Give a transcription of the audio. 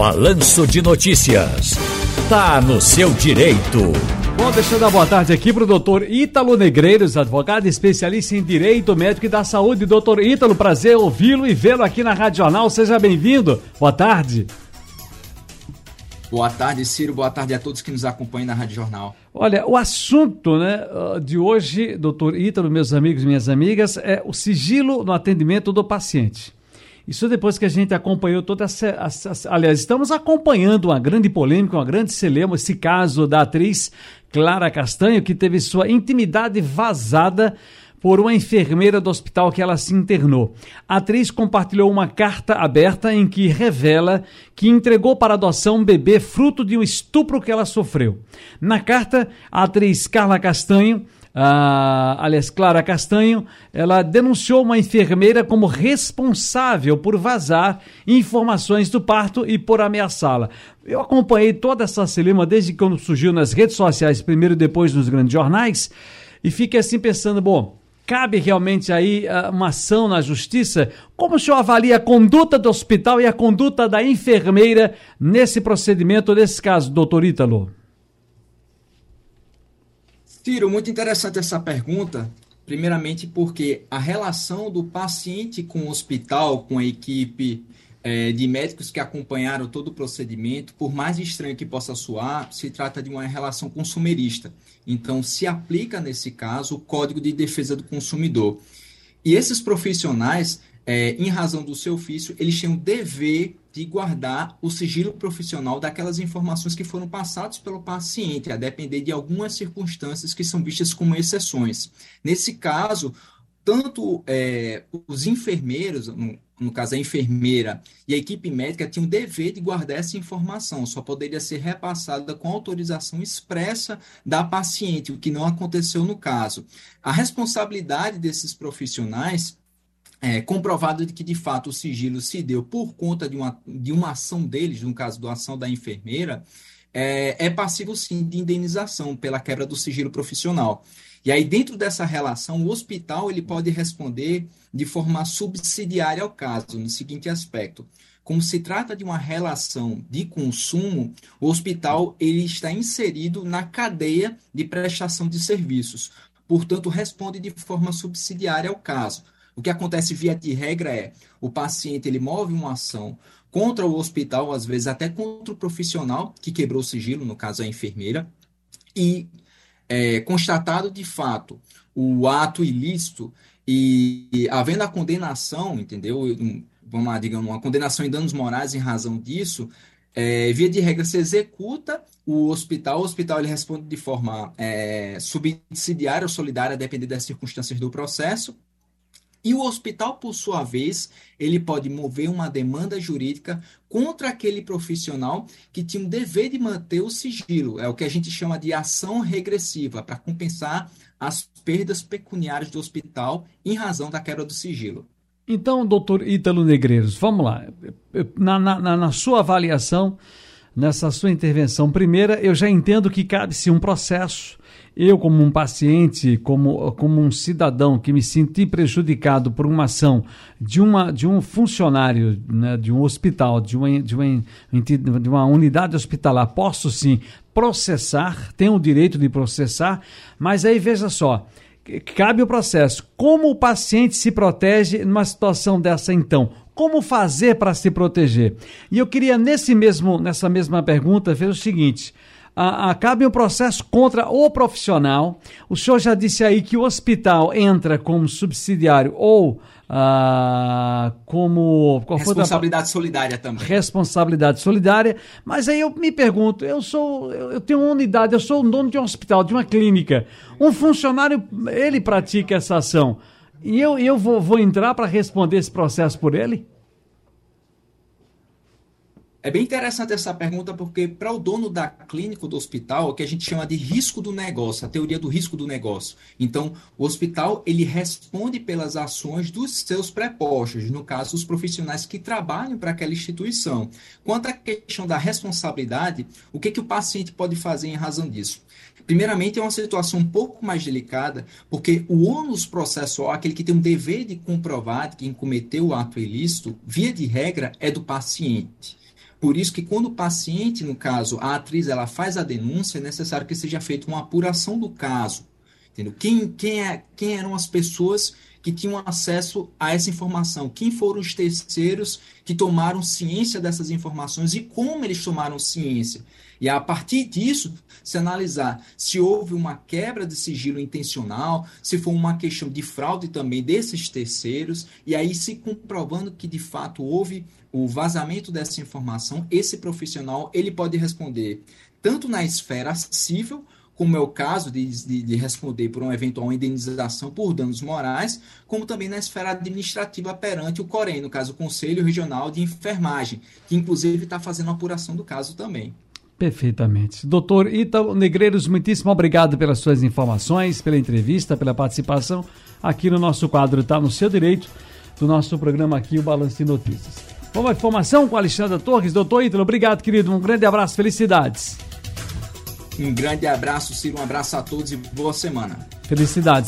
Balanço de Notícias. Tá no seu direito. Bom, deixa eu dar boa tarde aqui para o doutor Ítalo Negreiros, advogado especialista em Direito Médico e da Saúde. Doutor Ítalo, prazer ouvi-lo e vê-lo aqui na Rádio Jornal. Seja bem-vindo. Boa tarde. Boa tarde, Ciro. Boa tarde a todos que nos acompanham na Rádio Jornal. Olha, o assunto né, de hoje, doutor Ítalo, meus amigos e minhas amigas, é o sigilo no atendimento do paciente. Isso depois que a gente acompanhou toda essa, Aliás, estamos acompanhando uma grande polêmica, uma grande celema, esse caso da atriz Clara Castanho, que teve sua intimidade vazada por uma enfermeira do hospital que ela se internou. A atriz compartilhou uma carta aberta em que revela que entregou para adoção um bebê fruto de um estupro que ela sofreu. Na carta, a atriz Carla Castanho a, aliás, Clara Castanho, ela denunciou uma enfermeira como responsável por vazar informações do parto e por ameaçá-la. Eu acompanhei toda essa celema desde quando surgiu nas redes sociais, primeiro e depois nos grandes jornais, e fiquei assim pensando, bom, cabe realmente aí uh, uma ação na justiça? Como o senhor avalia a conduta do hospital e a conduta da enfermeira nesse procedimento, nesse caso, doutor Ítalo? Ciro, muito interessante essa pergunta. Primeiramente, porque a relação do paciente com o hospital, com a equipe é, de médicos que acompanharam todo o procedimento, por mais estranho que possa soar, se trata de uma relação consumerista. Então, se aplica, nesse caso, o Código de Defesa do Consumidor. E esses profissionais, é, em razão do seu ofício, eles têm o dever de guardar o sigilo profissional daquelas informações que foram passadas pelo paciente, a depender de algumas circunstâncias que são vistas como exceções. Nesse caso, tanto é, os enfermeiros, no, no, caso a enfermeira e a equipe médica, tinham o dever de guardar essa informação, só poderia ser repassada com autorização expressa da paciente, o que não aconteceu no caso. A responsabilidade desses profissionais é, comprovado de que, de fato, o sigilo se deu por conta de uma, de uma ação deles, no caso da ação da enfermeira, é, é passivo, sim, de indenização pela quebra do sigilo profissional. E aí, dentro dessa relação, o hospital ele pode responder de forma subsidiária ao caso, no seguinte aspecto. Como se trata de uma relação de consumo, o hospital ele está inserido na cadeia de prestação de serviços. Portanto, responde de forma subsidiária ao caso. O que acontece via de regra é o paciente ele move uma ação contra o hospital, às vezes até contra o profissional que quebrou o sigilo, no caso a enfermeira, e é, constatado de fato o ato ilícito e, e havendo a condenação, entendeu? Vamos lá, digamos, uma condenação em danos morais em razão disso, é, via de regra se executa o hospital, o hospital ele responde de forma é, subsidiária ou solidária, dependendo das circunstâncias do processo, e o hospital, por sua vez, ele pode mover uma demanda jurídica contra aquele profissional que tinha o dever de manter o sigilo. É o que a gente chama de ação regressiva, para compensar as perdas pecuniárias do hospital em razão da quebra do sigilo. Então, doutor Ítalo Negreiros, vamos lá. Na, na, na sua avaliação, nessa sua intervenção primeira, eu já entendo que cabe-se um processo eu, como um paciente, como, como um cidadão que me senti prejudicado por uma ação de, uma, de um funcionário né, de um hospital, de uma, de, uma, de uma unidade hospitalar, posso sim processar, tenho o direito de processar, mas aí veja só, cabe o processo. Como o paciente se protege numa situação dessa então? Como fazer para se proteger? E eu queria nesse mesmo, nessa mesma pergunta ver o seguinte: acabe um processo contra o profissional. O senhor já disse aí que o hospital entra como subsidiário ou ah, como responsabilidade solidária também. Responsabilidade solidária. Mas aí eu me pergunto, eu sou, eu tenho uma unidade, eu sou o dono de um hospital, de uma clínica. Um funcionário, ele pratica essa ação. E eu, eu vou, vou entrar para responder esse processo por ele? É bem interessante essa pergunta, porque para o dono da clínica do hospital, o que a gente chama de risco do negócio, a teoria do risco do negócio. Então, o hospital ele responde pelas ações dos seus prepostos, no caso, os profissionais que trabalham para aquela instituição. Quanto à questão da responsabilidade, o que, que o paciente pode fazer em razão disso? Primeiramente, é uma situação um pouco mais delicada, porque o ônus processual, aquele que tem um dever de comprovar que quem cometeu o ato ilícito, via de regra, é do paciente. Por isso que quando o paciente, no caso, a atriz, ela faz a denúncia, é necessário que seja feita uma apuração do caso. Entendeu? Quem, quem, é, quem eram as pessoas que tinham acesso a essa informação? Quem foram os terceiros que tomaram ciência dessas informações e como eles tomaram ciência? E a partir disso, se analisar se houve uma quebra de sigilo intencional, se foi uma questão de fraude também desses terceiros, e aí se comprovando que de fato houve o vazamento dessa informação, esse profissional ele pode responder tanto na esfera civil como é o caso de, de, de, responder por uma eventual indenização por danos morais, como também na esfera administrativa perante o COREN, no caso o Conselho Regional de Enfermagem, que inclusive está fazendo a apuração do caso também. Perfeitamente. Doutor Ítalo Negreiros, muitíssimo obrigado pelas suas informações, pela entrevista, pela participação aqui no nosso quadro Está no Seu Direito, do nosso programa aqui, o Balanço de Notícias. À informação com a Alexandra Torres. Doutor Ítalo, obrigado, querido. Um grande abraço, felicidades. Um grande abraço, Ciro. Um abraço a todos e boa semana. Felicidades.